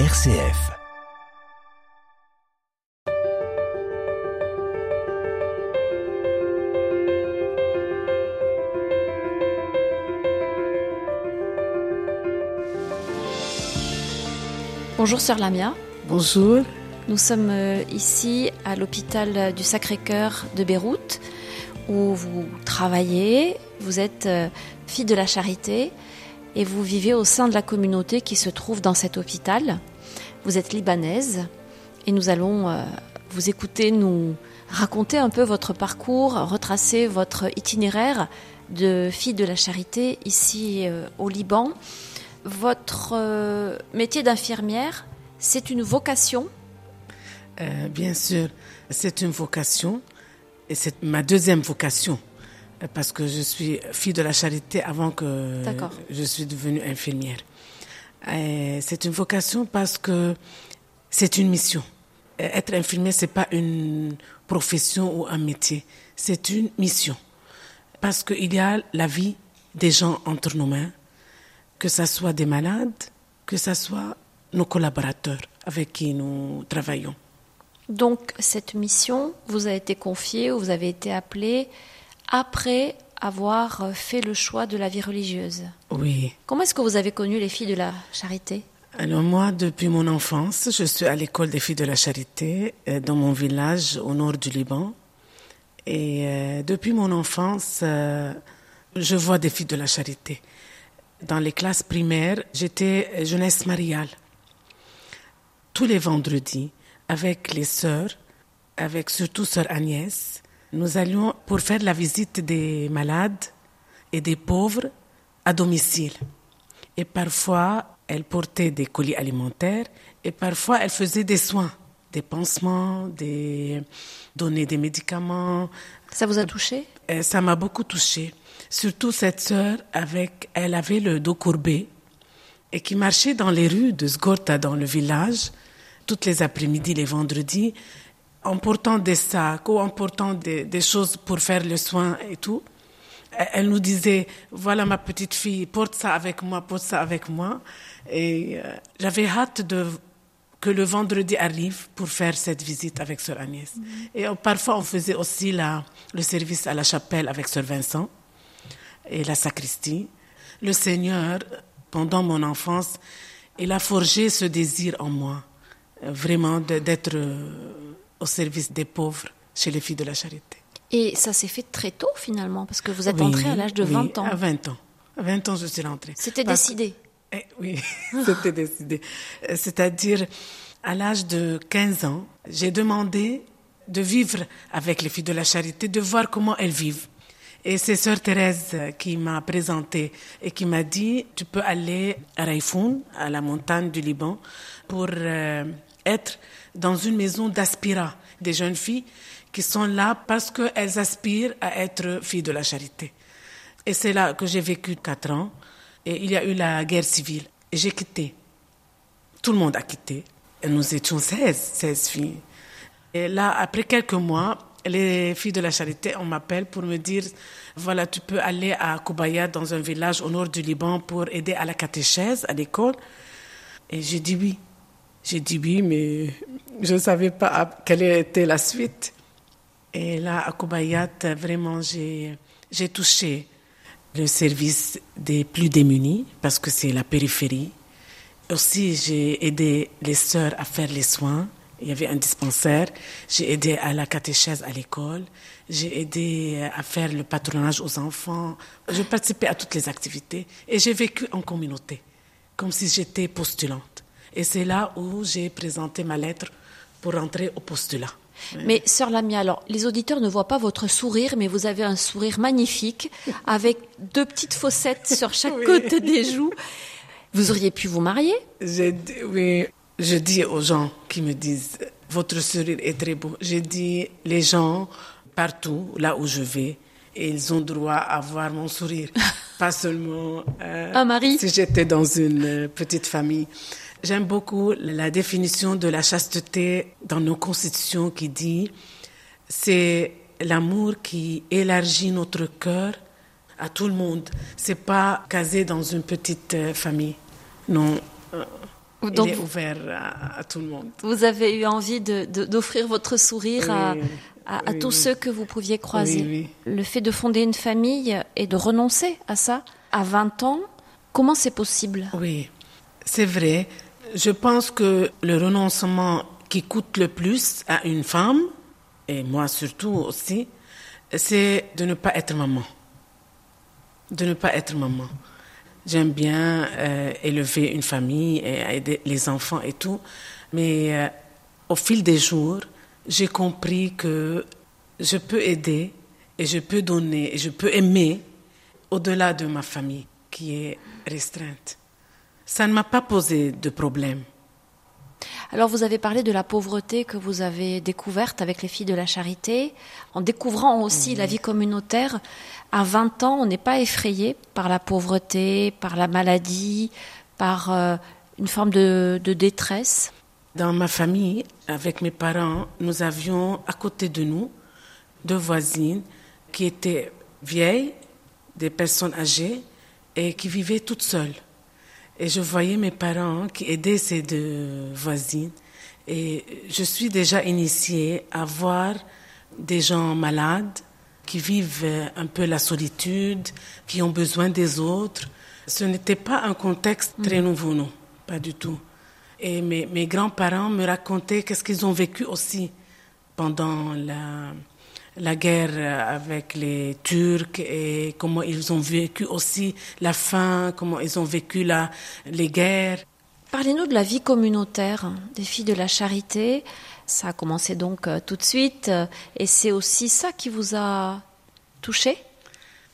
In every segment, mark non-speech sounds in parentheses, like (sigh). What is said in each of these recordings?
RCF. Bonjour Sœur Lamia. Bonjour. Nous sommes euh, ici à l'hôpital du Sacré-Cœur de Beyrouth où vous travaillez. Vous êtes euh, fille de la charité et vous vivez au sein de la communauté qui se trouve dans cet hôpital. Vous êtes libanaise et nous allons euh, vous écouter nous raconter un peu votre parcours, retracer votre itinéraire de fille de la charité ici au Liban. Votre métier d'infirmière, c'est une vocation euh, bien sûr, c'est une vocation et c'est ma deuxième vocation euh, parce que je suis fille de la charité avant que je suis devenue infirmière. C'est une vocation parce que c'est une mission. Être infirmière, c'est pas une profession ou un métier, c'est une mission. Parce qu'il y a la vie des gens entre nos mains, que ce soit des malades, que ce soit nos collaborateurs avec qui nous travaillons. Donc cette mission vous a été confiée ou vous avez été appelée après avoir fait le choix de la vie religieuse. Oui. Comment est-ce que vous avez connu les filles de la charité? Alors moi, depuis mon enfance, je suis à l'école des filles de la charité euh, dans mon village au nord du Liban. Et euh, depuis mon enfance, euh, je vois des filles de la charité. Dans les classes primaires, j'étais jeunesse mariale. Tous les vendredis, avec les sœurs, avec surtout sœur Agnès, nous allions pour faire la visite des malades et des pauvres à domicile. Et parfois, elle portait des colis alimentaires et parfois, elle faisait des soins, des pansements, des donner des médicaments. Ça vous a touché? Euh, Ça m'a beaucoup touché. Surtout cette sœur, avec, elle avait le dos courbé et qui marchait dans les rues de Sgorta, dans le village, toutes les après-midi, les vendredis, en portant des sacs ou en portant des, choses pour faire le soin et tout. Elle nous disait, voilà ma petite fille, porte ça avec moi, porte ça avec moi. Et euh, j'avais hâte de que le vendredi arrive pour faire cette visite avec Sœur Agnès. Mm-hmm. Et euh, parfois, on faisait aussi la, le service à la chapelle avec Sœur Vincent et la sacristie. Le Seigneur, pendant mon enfance, il a forgé ce désir en moi vraiment d'être euh, au service des pauvres chez les filles de la charité. Et ça s'est fait très tôt finalement, parce que vous êtes entrée à l'âge de 20 ans. À 20 ans. À 20 ans, je suis rentrée. C'était décidé eh, Oui, (laughs) c'était décidé. C'est-à-dire, à l'âge de 15 ans, j'ai demandé de vivre avec les filles de la charité, de voir comment elles vivent. Et c'est sœur Thérèse qui m'a présenté et qui m'a dit, tu peux aller à Raifoun, à la montagne du Liban, pour euh, être dans une maison d'aspirats, des jeunes filles qui sont là parce qu'elles aspirent à être filles de la charité. Et c'est là que j'ai vécu quatre ans. Et il y a eu la guerre civile. Et j'ai quitté. Tout le monde a quitté. Et nous étions 16, 16 filles. Et là, après quelques mois, les filles de la charité, on m'appelle pour me dire, voilà, tu peux aller à Koubaya, dans un village au nord du Liban, pour aider à la catéchèse, à l'école. Et j'ai dit oui. J'ai dit oui, mais je ne savais pas quelle était la suite. Et là, à Kobayat, vraiment, j'ai, touché le service des plus démunis, parce que c'est la périphérie. Aussi, j'ai aidé les sœurs à faire les soins. Il y avait un dispensaire. J'ai aidé à la catéchèse à l'école. J'ai aidé à faire le patronage aux enfants. Je participais à toutes les activités. Et j'ai vécu en communauté, comme si j'étais postulante. Et c'est là où j'ai présenté ma lettre pour entrer au postulat. Mais sœur Lamia, alors les auditeurs ne voient pas votre sourire, mais vous avez un sourire magnifique avec deux petites fossettes sur (laughs) chaque côté des joues. Vous auriez pu vous marier? Oui, je dis aux gens qui me disent votre sourire est très beau. J'ai dit les gens partout là où je vais, ils ont droit à voir mon sourire, (laughs) pas seulement euh, un mari? Si j'étais dans une euh, petite famille. J'aime beaucoup la définition de la chasteté dans nos constitutions qui dit c'est l'amour qui élargit notre cœur à tout le monde. C'est pas casé dans une petite euh, famille. Non. il est ouvert à, tout le monde. Vous avez eu envie d'offrir votre sourire à, à, tous ceux que vous pouviez croiser. Le fait de fonder une famille et de renoncer à ça à 20 ans, comment c'est possible? Oui, c'est vrai. Je pense que le renoncement qui coûte le plus à une femme, et moi surtout aussi, c'est de ne pas être maman. De ne pas être maman. J'aime bien euh, élever une famille et aider les enfants et tout, mais euh, au fil des jours, j'ai compris que je peux aider et je peux donner et je peux aimer au-delà de ma famille qui est restreinte. Ça ne m'a pas posé de problème. Alors vous avez parlé de la pauvreté que vous avez découverte avec les filles de la charité, en découvrant aussi la vie communautaire. À 20 ans, on n'est pas effrayé par la pauvreté, par la maladie, par euh, une forme de, de détresse? Dans ma famille, avec mes parents, nous avions à côté de nous deux voisines qui étaient vieilles, des personnes âgées, et qui vivaient toutes seules. Et je voyais mes parents qui aidaient ces deux voisines. Et je suis déjà initiée à voir des gens malades qui vivent un peu la solitude, qui ont besoin des autres. Ce n'était pas un contexte très mm. nouveau, non, pas du tout. Et mes, mes grands-parents me racontaient qu'est-ce qu'ils ont vécu aussi pendant la, la guerre avec les Turcs et comment ils ont vécu aussi la faim, comment ils ont vécu la, les guerres. Parlez-nous de la vie communautaire des filles de la charité. Ça a commencé donc euh, tout de suite euh, et c'est aussi ça qui vous a touché?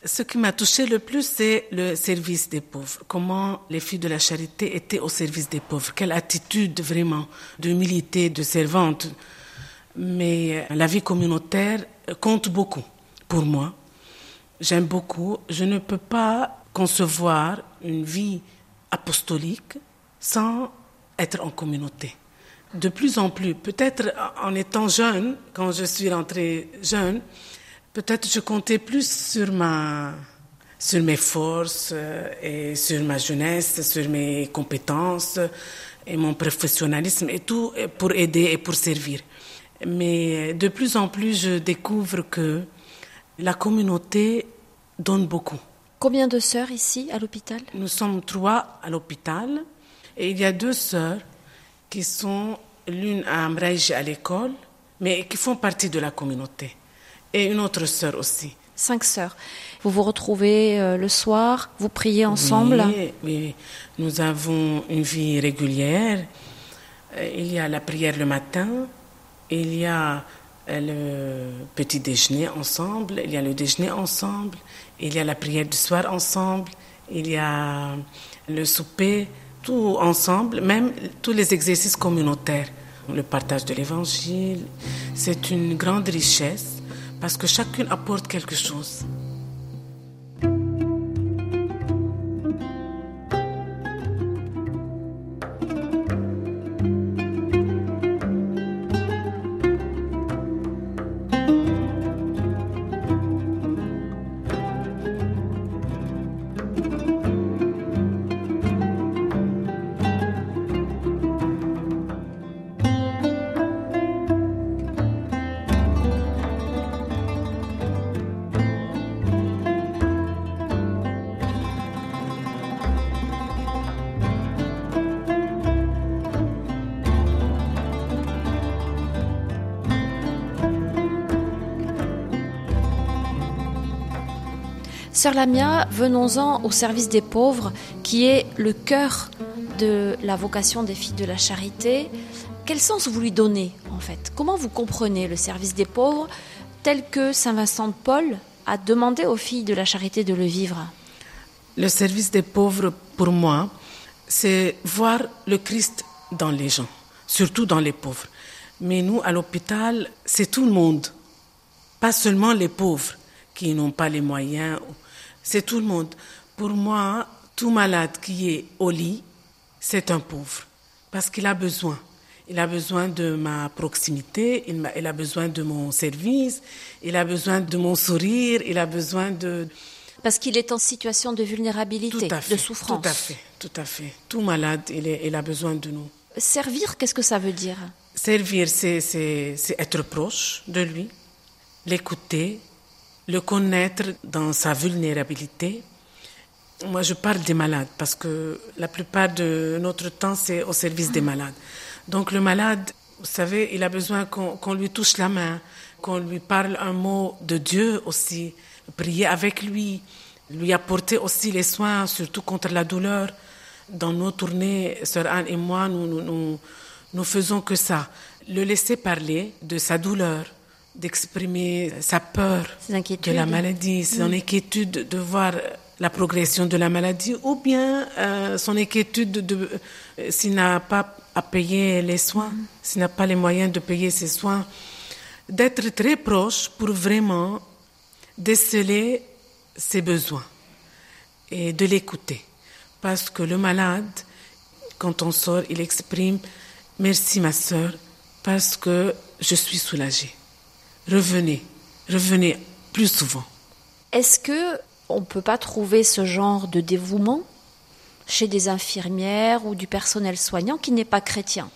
Ce qui m'a touché le plus, c'est le service des pauvres. Comment les filles de la charité étaient au service des pauvres. Quelle attitude vraiment d'humilité, de servante. Mais euh, la vie communautaire compte beaucoup pour moi. J'aime beaucoup. Je ne peux pas concevoir une vie apostolique sans être en communauté. De plus en plus, peut-être en étant jeune, quand je suis rentrée jeune, peut-être je comptais plus sur ma sur mes forces euh, et sur ma jeunesse, sur mes compétences et mon professionnalisme et tout pour aider et pour servir. Mais de plus en plus, je découvre que la communauté donne beaucoup. Combien de sœurs ici à l'hôpital? Nous sommes trois à l'hôpital et il y a deux sœurs qui sont l'une à Ambrège à l'école, mais qui font partie de la communauté, et une autre sœur aussi. Cinq sœurs. Vous vous retrouvez euh, le soir, vous priez ensemble? Oui, oui, nous avons une vie régulière. Euh, il y a la prière le matin, il y a euh, le petit déjeuner ensemble, il y a le déjeuner ensemble, il y a la prière du soir ensemble, il y a le souper, tout ensemble, même tous les exercices communautaires. Le partage de l'évangile, c'est une grande richesse parce que chacune apporte quelque chose. Sœur Lamia, venons-en au service des pauvres, qui est le cœur de la vocation des filles de la charité. Quel sens vous lui donnez, en fait? Comment vous comprenez le service des pauvres tel que Saint Vincent de Paul a demandé aux filles de la charité de le vivre? Le service des pauvres, pour moi, c'est voir le Christ dans les gens, surtout dans les pauvres. Mais nous, à l'hôpital, c'est tout le monde, pas seulement les pauvres qui n'ont pas les moyens c'est tout le monde. Pour moi, tout malade qui est au lit, c'est un pauvre, parce qu'il a besoin. Il a besoin de ma proximité, il, a besoin de mon service, il a besoin de mon sourire, il a besoin de... Parce qu'il est en situation de vulnérabilité, de souffrance. Tout à fait, tout à fait. Tout malade, il, est, il a besoin de nous. Servir, qu'est-ce que ça veut dire? Servir, c'est être proche de lui, l'écouter, le connaître dans sa vulnérabilité. Moi, je parle des malades parce que la plupart de notre temps, c'est au service des malades. Donc, le malade, vous savez, il a besoin qu'on, qu'on lui touche la main, qu'on lui parle un mot de Dieu aussi, prier avec lui, lui apporter aussi les soins, surtout contre la douleur. Dans nos tournées, Sœur Anne et moi, nous, nous, nous faisons que ça. Le laisser parler de sa douleur, d'exprimer sa peur de la maladie, son mm. inquiétude de voir la progression de la maladie ou bien euh, son inquiétude de, euh, s'il n'a pas à payer les soins, mm. s'il n'a pas les moyens de payer ses soins, d'être très proche pour vraiment déceler ses besoins et de l'écouter. Parce que le malade, quand on sort, il exprime Merci ma sœur, parce que je suis soulagée. Revenez, revenez plus souvent. Est-ce que on peut pas trouver ce genre de dévouement chez des infirmières ou du personnel soignant qui n'est pas chrétien?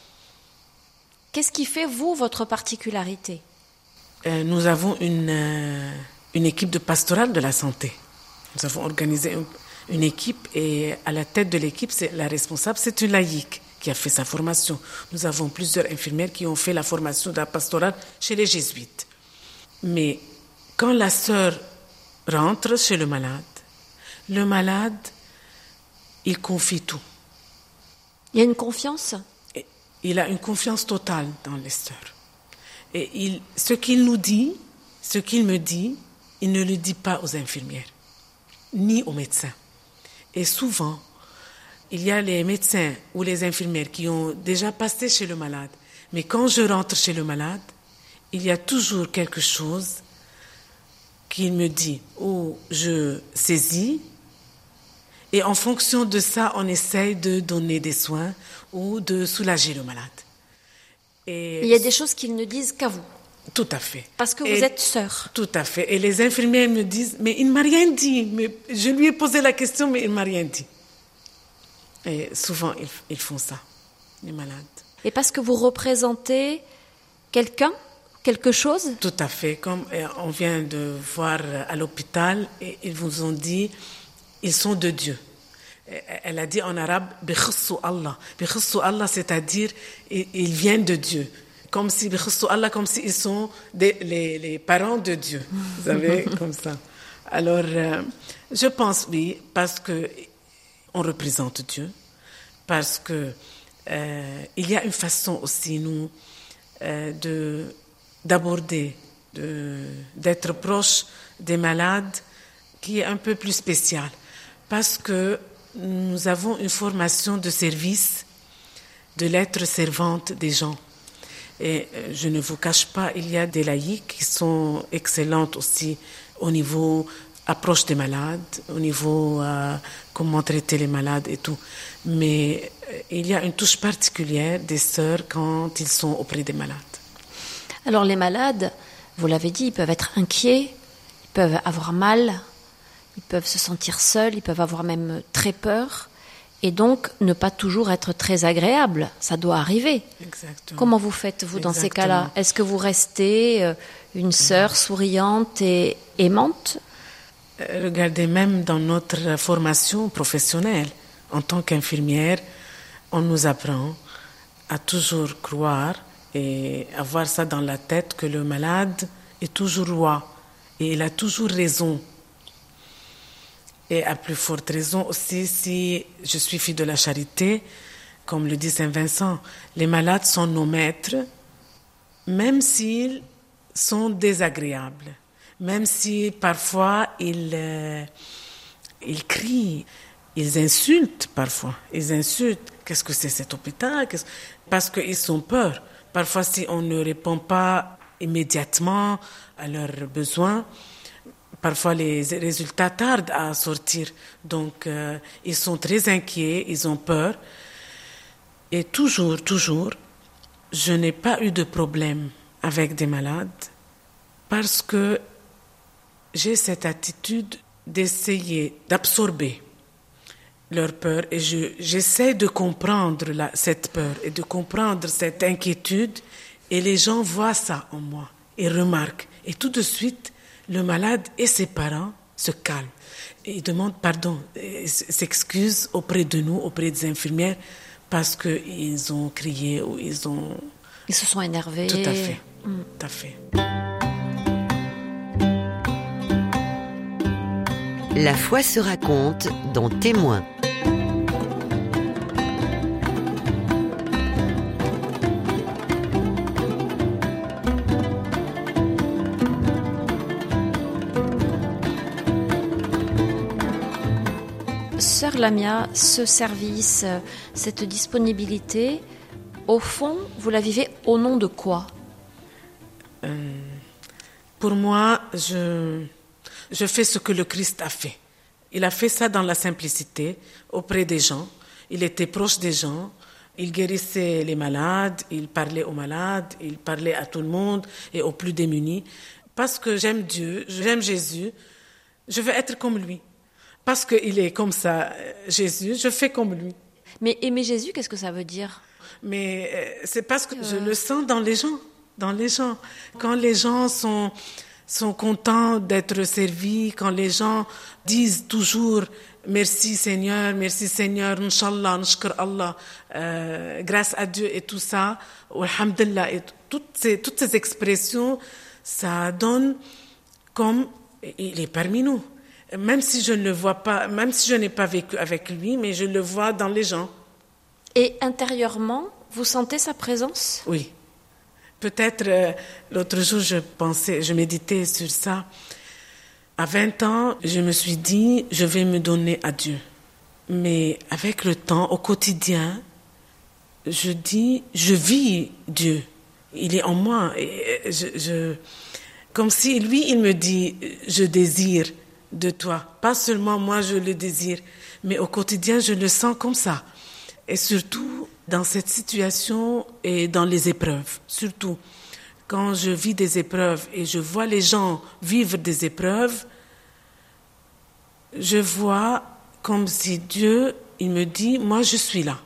Qu'est-ce qui fait, vous, votre particularité? Euh, Nous avons une, euh, une équipe de pastorale de la santé. Nous avons organisé une, équipe et à la tête de l'équipe, c'est la responsable, c'est une laïque qui a fait sa formation. Nous avons plusieurs infirmières qui ont fait la formation de la pastorale chez les jésuites. Mais quand la sœur rentre chez le malade, le malade, il confie tout. Il y a une confiance? Il a une confiance totale dans les sœurs. Et il, ce qu'il nous dit, ce qu'il me dit, il ne le dit pas aux infirmières, ni aux médecins. Et souvent, il y a les médecins ou les infirmières qui ont déjà passé chez le malade. Mais quand je rentre chez le malade, il y a toujours quelque chose qu'il me dit ou je saisis. Et en fonction de ça, on essaye de donner des soins ou de soulager le malade. Et il y a des choses qu'ils ne disent qu'à vous. Tout à fait. Parce que vous êtes sœur. Tout à fait. Et les infirmières me disent, mais il ne m'a rien dit. Mais je lui ai posé la question, mais il ne m'a rien dit. Et souvent, ils, ils, font ça, les malades. Et parce que vous représentez quelqu'un, quelque chose? Tout à fait. Comme euh, on vient de voir à l'hôpital, ils vous ont dit, ils sont de Dieu. Elle a dit en arabe, Allah. Allah, c'est-à-dire, ils viennent de Dieu comme si Allah, comme s'ils sont des, les, les, parents de Dieu. Vous savez, (laughs) comme ça. Alors, euh, je pense oui, parce que on représente Dieu, parce que euh, il y a une façon aussi nous euh, de d'aborder, d'être proche des malades qui est un peu plus spéciale, parce que nous avons une formation de service de l'être servante des gens. Et euh, je ne vous cache pas, il y a des laïcs qui sont excellentes aussi au niveau approche des malades, au niveau euh, comment traiter les malades et tout. Mais euh, il y a une touche particulière des sœurs quand ils sont auprès des malades. Alors les malades, vous l'avez dit, ils peuvent être inquiets, ils peuvent avoir mal, ils peuvent se sentir seuls, ils peuvent avoir même très peur et donc ne pas toujours être très agréable. Ça doit arriver. Exactement. Comment vous faites, vous, dans ces cas-là Est-ce que vous restez euh, une sœur souriante et aimante euh, Regardez, même dans notre formation professionnelle, en tant qu'infirmière, on nous apprend à toujours croire et avoir ça dans la tête que le malade est toujours roi et il a toujours raison et à plus forte raison aussi si je suis fille de la charité, comme le dit Saint Vincent, les malades sont nos maîtres, même s'ils sont désagréables, même si parfois ils, euh, ils crient, ils insultent parfois, ils insultent. Qu'est-ce que c'est cet hôpital Parce qu'ils sont peur. Parfois, si on ne répond pas immédiatement à leurs besoins, Parfois, les résultats tardent à sortir. Donc, euh, ils sont très inquiets, ils ont peur. Et toujours, toujours, je n'ai pas eu de problème avec des malades parce que j'ai cette attitude d'essayer d'absorber leur peur et j'essaie de comprendre la, cette peur et de comprendre cette inquiétude et les gens voient ça en moi et remarquent. Et tout de suite, le malade et ses parents se calment. Et ils demandent pardon, s'excusent auprès de nous, auprès des infirmières, parce qu'ils ont crié ou ils ont... Ils se sont énervés. Tout à fait. Mm. Tout à fait. La foi se raconte dans Témoins. Sœur Lamia, ce service, cette disponibilité, au fond, vous la vivez au nom de quoi? Euh, Pour moi, je fais ce que le Christ a fait. Il a fait ça dans la simplicité, auprès des gens. Il était proche des gens. Il guérissait les malades, il parlait aux malades, il parlait à tout le monde et aux plus démunis. Parce que j'aime Dieu, j'aime Jésus, je veux être comme lui. Parce qu'il est comme ça, Jésus, je fais comme lui. Mais aimer Jésus, qu'est-ce que ça veut dire? Mais euh, c'est parce que je le sens dans les gens, dans les gens. Quand les gens sont sont contents d'être servis, quand les gens disent toujours merci Seigneur, merci Seigneur, Inch'Allah, Allah, euh, grâce à Dieu et tout ça, Alhamdulillah, et toutes ces, toutes ces expressions, ça donne comme il est parmi nous. Même si je ne le vois pas, même si je n'ai pas vécu avec lui, mais je le vois dans les gens. Et intérieurement, vous sentez sa présence? Oui. Peut-être euh, l'autre jour, je pensais, je méditais sur ça. À 20 ans, je me suis dit, je vais me donner à Dieu. Mais avec le temps, au quotidien, je dis, je vis Dieu. Il est en moi. Et je, comme si lui, il me dit, je désire de toi. Pas seulement moi, je le désire, mais au quotidien, je le sens comme ça. Et surtout, dans cette situation et dans les épreuves, surtout quand je vis des épreuves et je vois les gens vivre des épreuves, je vois comme si Dieu, il me dit, moi je suis là.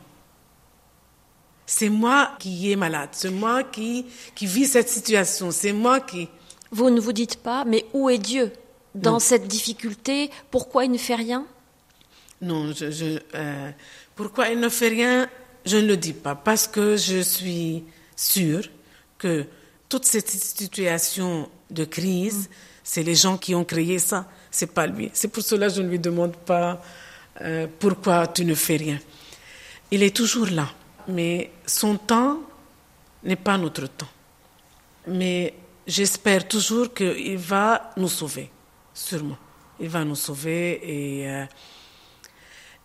C'est moi qui est malade, c'est moi qui, qui vis cette situation, c'est moi qui... Vous ne vous dites pas, mais où est Dieu? Dans cette difficulté Pourquoi il ne fait rien? Non, je, euh, pourquoi il ne fait rien? Je ne le dis pas parce que je suis sûre que toute cette situation de crise, c'est les gens qui ont créé ça, c'est pas lui. C'est pour cela que je ne lui demande pas euh, pourquoi tu ne fais rien. Il est toujours là, mais son temps n'est pas notre temps. Mais j'espère toujours qu'il va nous sauver, sûrement. Il va nous sauver et euh,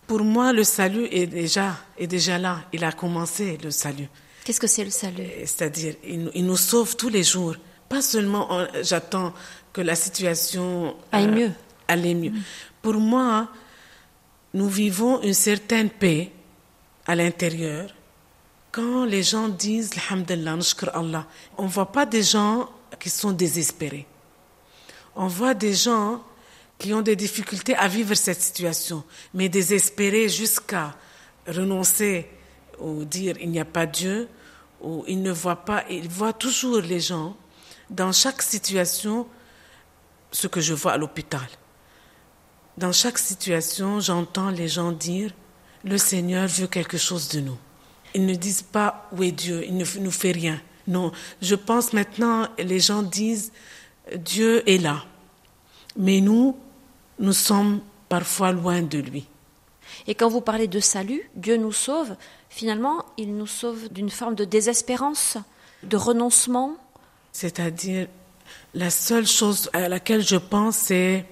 pour moi, le salut est déjà, est déjà là. Il a commencé, le salut. Qu'est-ce que c'est le salut? C'est-à-dire, il, nous sauve tous les jours. Pas seulement, j'attends que la situation aille mieux. Aille mieux. Pour moi, nous vivons une certaine paix à l'intérieur quand les gens disent Alhamdulillah, Allah. On ne voit pas des gens qui sont désespérés. On voit des gens qui ont des difficultés à vivre cette situation, mais désespérés jusqu'à renoncer ou dire il n'y a pas Dieu, ou ils ne voient pas, ils voient toujours les gens dans chaque situation ce que je vois à l'hôpital. Dans chaque situation, j'entends les gens dire le Seigneur veut quelque chose de nous. Ils ne disent pas où est Dieu, il ne nous fait rien. Non, je pense maintenant, les gens disent Dieu est là. Mais nous, nous sommes parfois loin de lui. Et quand vous parlez de salut, Dieu nous sauve, finalement, il nous sauve d'une forme de désespérance, de renoncement. C'est-à-dire, la seule chose à laquelle je pense, c'est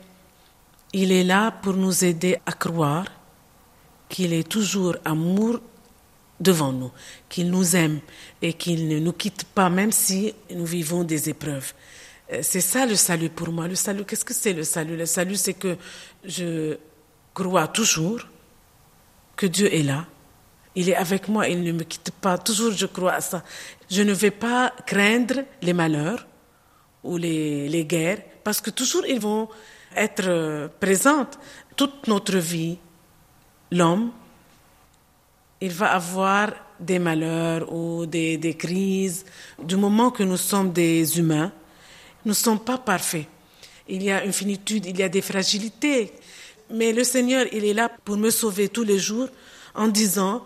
il est là pour nous aider à croire qu'il est toujours amour devant nous, qu'il nous aime et qu'il ne nous quitte pas même si nous vivons des épreuves. Euh, c'est ça le salut pour moi. Le salut, qu'est-ce que c'est le salut? Le salut, c'est que je crois toujours que Dieu est là. Il est avec moi, il ne me quitte pas. Toujours, je crois à ça. Je ne vais pas craindre les malheurs ou les, guerres, parce que toujours ils vont être euh, présentes toute notre vie. l'homme, il va avoir des malheurs ou des crises. Du moment que nous sommes des humains, nous ne sommes pas parfaits. Il y a une finitude, il y a des fragilités. Mais le Seigneur, il est là pour me sauver tous les jours en disant,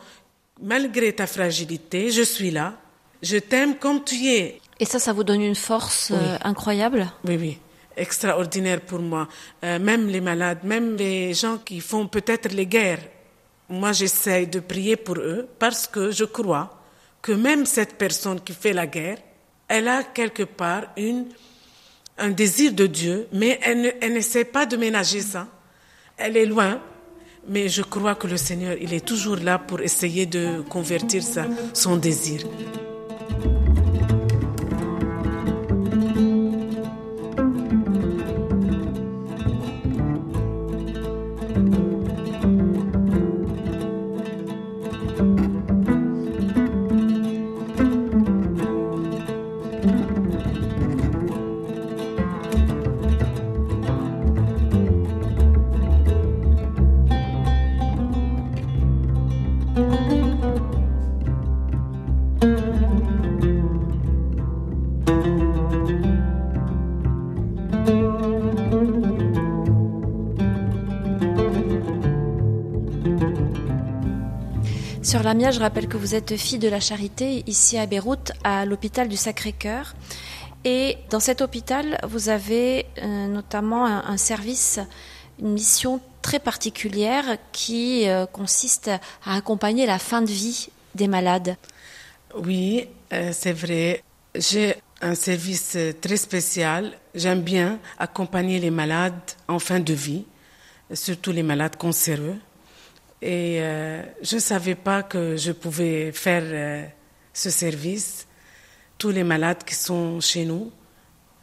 malgré ta fragilité, je suis là, je t'aime comme tu es. Et ça, ça vous donne une force euh, incroyable? Oui, oui, extraordinaire pour moi. Euh, même les malades, même les gens qui font peut-être les guerres, moi j'essaie de prier pour eux parce que je crois que même cette personne qui fait la guerre, elle a quelque part une, un désir de Dieu, mais elle n'essaie pas de ménager ça. Elle est loin, mais je crois que le Seigneur, il est toujours là pour essayer de convertir ça, son désir. Sœur Lamia, je rappelle que vous êtes fille de la charité ici à Beyrouth, à l'hôpital du Sacré-Cœur. Et dans cet hôpital, vous avez euh, notamment un, un, service, une mission très particulière qui euh, consiste à accompagner la fin de vie des malades. Oui, euh, c'est vrai. J'ai un service très spécial. J'aime bien accompagner les malades en fin de vie, surtout les malades cancéreux. Et euh, je ne savais pas que je pouvais faire euh, ce service. Tous les malades qui sont chez nous,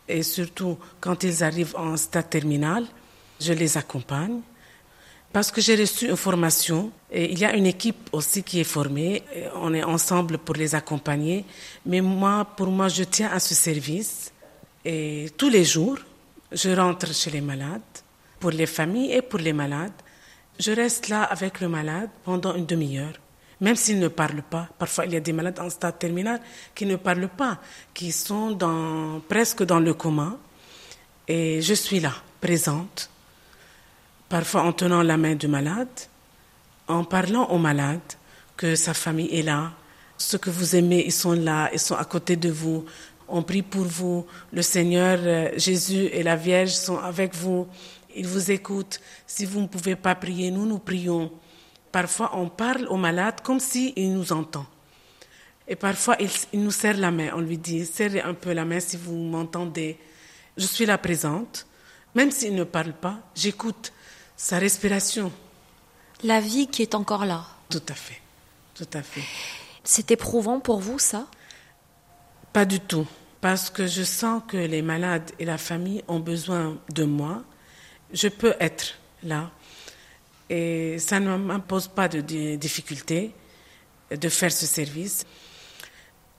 et surtout quand ils arrivent en stade terminal, je les accompagne. Parce que j'ai reçu une formation, et il y a une équipe aussi qui est formée, on est ensemble pour les accompagner. Mais moi, pour moi, je tiens à ce service. Et tous les jours, je rentre chez les malades, pour les familles et pour les malades. Je reste là avec le malade pendant une demi-heure, même s'il ne parle pas. Parfois, il y a des malades en stade terminal qui ne parlent pas, qui sont presque dans le coma. Et je suis là, présente, parfois en tenant la main du malade, en parlant au malade que sa famille est là, ceux que vous aimez, ils sont là, ils sont à côté de vous. On prie pour vous. Le Seigneur euh, Jésus et la Vierge sont avec vous. Il vous écoute. Si vous ne pouvez pas prier, nous, nous prions. Parfois, on parle au malade comme s'il il nous entend. Et parfois, il, il, nous serre la main. On lui dit, serrez un peu la main si vous m'entendez. Je suis là présente. Même s'il ne parle pas, j'écoute sa respiration. La vie qui est encore là. Tout à fait. Tout à fait. C'est éprouvant pour vous, ça? Pas du tout. Parce que je sens que les malades et la famille ont besoin de moi je peux être là. Et ça ne m'impose pas de difficulté de faire ce service.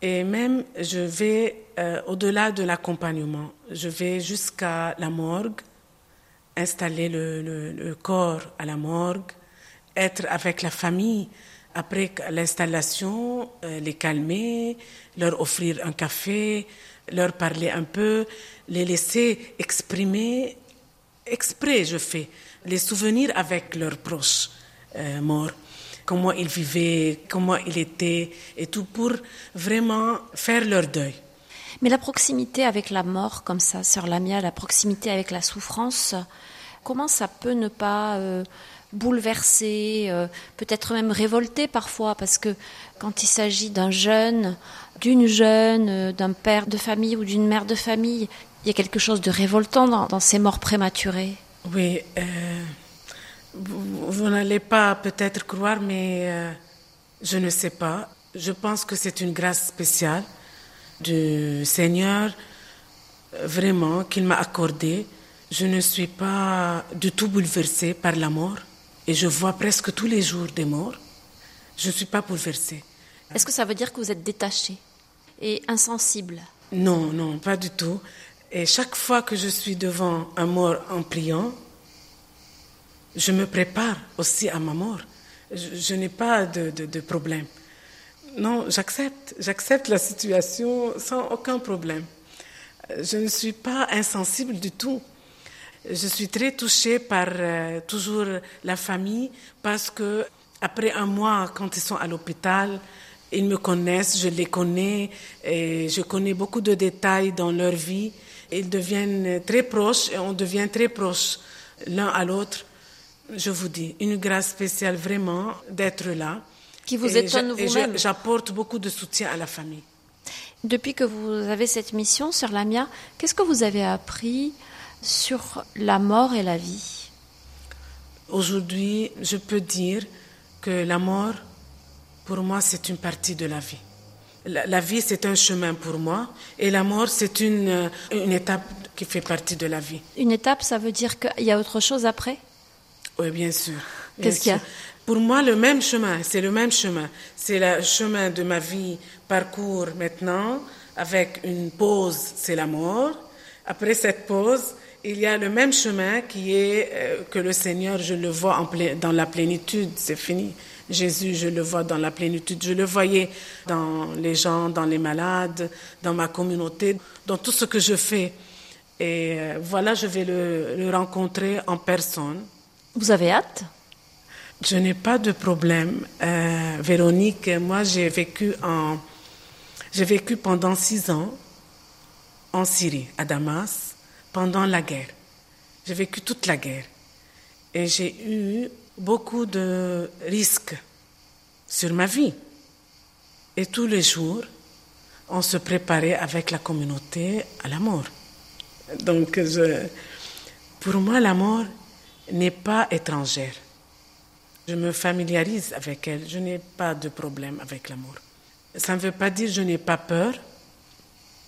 Et même, je vais euh, au-delà de l'accompagnement. Je vais jusqu'à la morgue, installer le, le, le, corps à la morgue, être avec la famille après l'installation, euh, les calmer, leur offrir un café, leur parler un peu, les laisser exprimer exprès, je fais les souvenirs avec leurs proches euh, morts, comment ils vivaient, comment ils étaient, et tout pour vraiment faire leur deuil. Mais la proximité avec la mort, comme ça, Sœur Lamia, la proximité avec la souffrance, comment ça peut ne pas euh, bouleverser, euh, peut-être même révolter parfois, parce que quand il s'agit d'un jeune, d'une jeune, d'un père de famille ou d'une mère de famille il y a quelque chose de révoltant dans, dans ces morts prématurées. Oui, euh, vous, vous n'allez pas peut-être croire, mais euh, je ne sais pas. Je pense que c'est une grâce spéciale du Seigneur, vraiment, qu'il m'a accordée. Je ne suis pas du tout bouleversée par la mort et je vois presque tous les jours des morts. Je ne suis pas bouleversée. Est-ce que ça veut dire que vous êtes détaché et insensible? Non, non, pas du tout. Et chaque fois que je suis devant un mort en priant, je me prépare aussi à ma mort. je, n'ai pas de, de problème. Non, j'accepte, j'accepte la situation sans aucun problème. Je ne suis pas insensible du tout. Je suis très touchée par euh, toujours la famille parce que après un mois, quand ils sont à l'hôpital, ils me connaissent, je les connais et je connais beaucoup de détails dans leur vie. Ils deviennent très proches et on devient très proches l'un à l'autre. Je vous dis, une grâce spéciale vraiment d'être là. Qui vous étonne vous-même. J'apporte beaucoup de soutien à la famille. Depuis que vous avez cette mission sur Lamia, qu'est-ce que vous avez appris sur la mort et la vie? Aujourd'hui, je peux dire que la mort, pour moi, c'est une partie de la vie. La, vie, c'est un chemin pour moi, et la mort, c'est une, une étape qui fait partie de la vie. Une étape, ça veut dire qu'il y a autre chose après? Oui, bien sûr. Qu'est-ce qu'il y a? Pour moi, le même chemin, c'est le même chemin. C'est le chemin de ma vie, parcours maintenant, avec une pause, c'est la mort. Après cette pause, il y a le même chemin qui est euh, que le Seigneur, je le vois en dans la plénitude, c'est fini. Jésus, je le vois dans la plénitude. Je le voyais dans les gens, dans les malades, dans ma communauté, dans tout ce que je fais. Et euh, voilà, je vais le, rencontrer en personne. Vous avez hâte? Je n'ai pas de problème. Euh, Véronique, moi j'ai vécu en, j'ai vécu pendant six ans en Syrie, à Damas, pendant la guerre. J'ai vécu toute la guerre. Et j'ai eu beaucoup de risques sur ma vie. Et tous les jours, on se préparait avec la communauté à la mort. Donc, pour moi, la mort n'est pas étrangère. Je me familiarise avec elle. Je n'ai pas de problème avec la mort. Ça ne veut pas dire que je n'ai pas peur.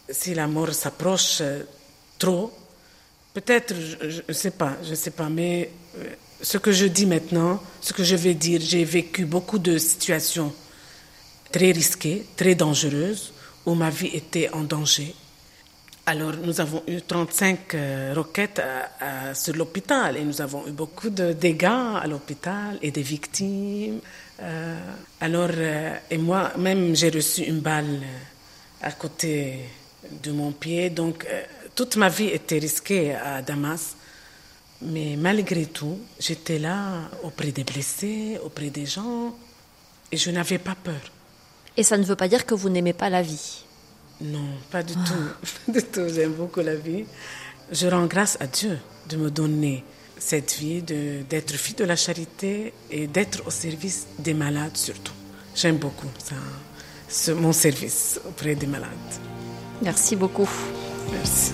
Si la mort s'approche euh, trop, peut-être, je ne sais pas, je ne sais pas, mais euh, ce que je dis maintenant, ce que je vais dire, j'ai vécu beaucoup de situations très risquées, très dangereuses, où ma vie était en danger. Alors, nous avons eu 35 euh, roquettes euh, sur l'hôpital et nous avons eu beaucoup de dégâts à l'hôpital et des victimes. Euh, alors, et moi, même, j'ai reçu une balle à côté de mon pied. Donc, toute ma vie était risquée à Damas. Mais malgré tout, j'étais là auprès des blessés, auprès des gens, et je n'avais pas peur. Et ça ne veut pas dire que vous n'aimez pas la vie non, pas du tout. (laughs) du tout. J'aime beaucoup la vie. Je rends grâce à Dieu de me donner cette vie, d'être fille de la charité et d'être au service des malades surtout. J'aime beaucoup ça, mon service auprès des malades. Merci beaucoup. Merci.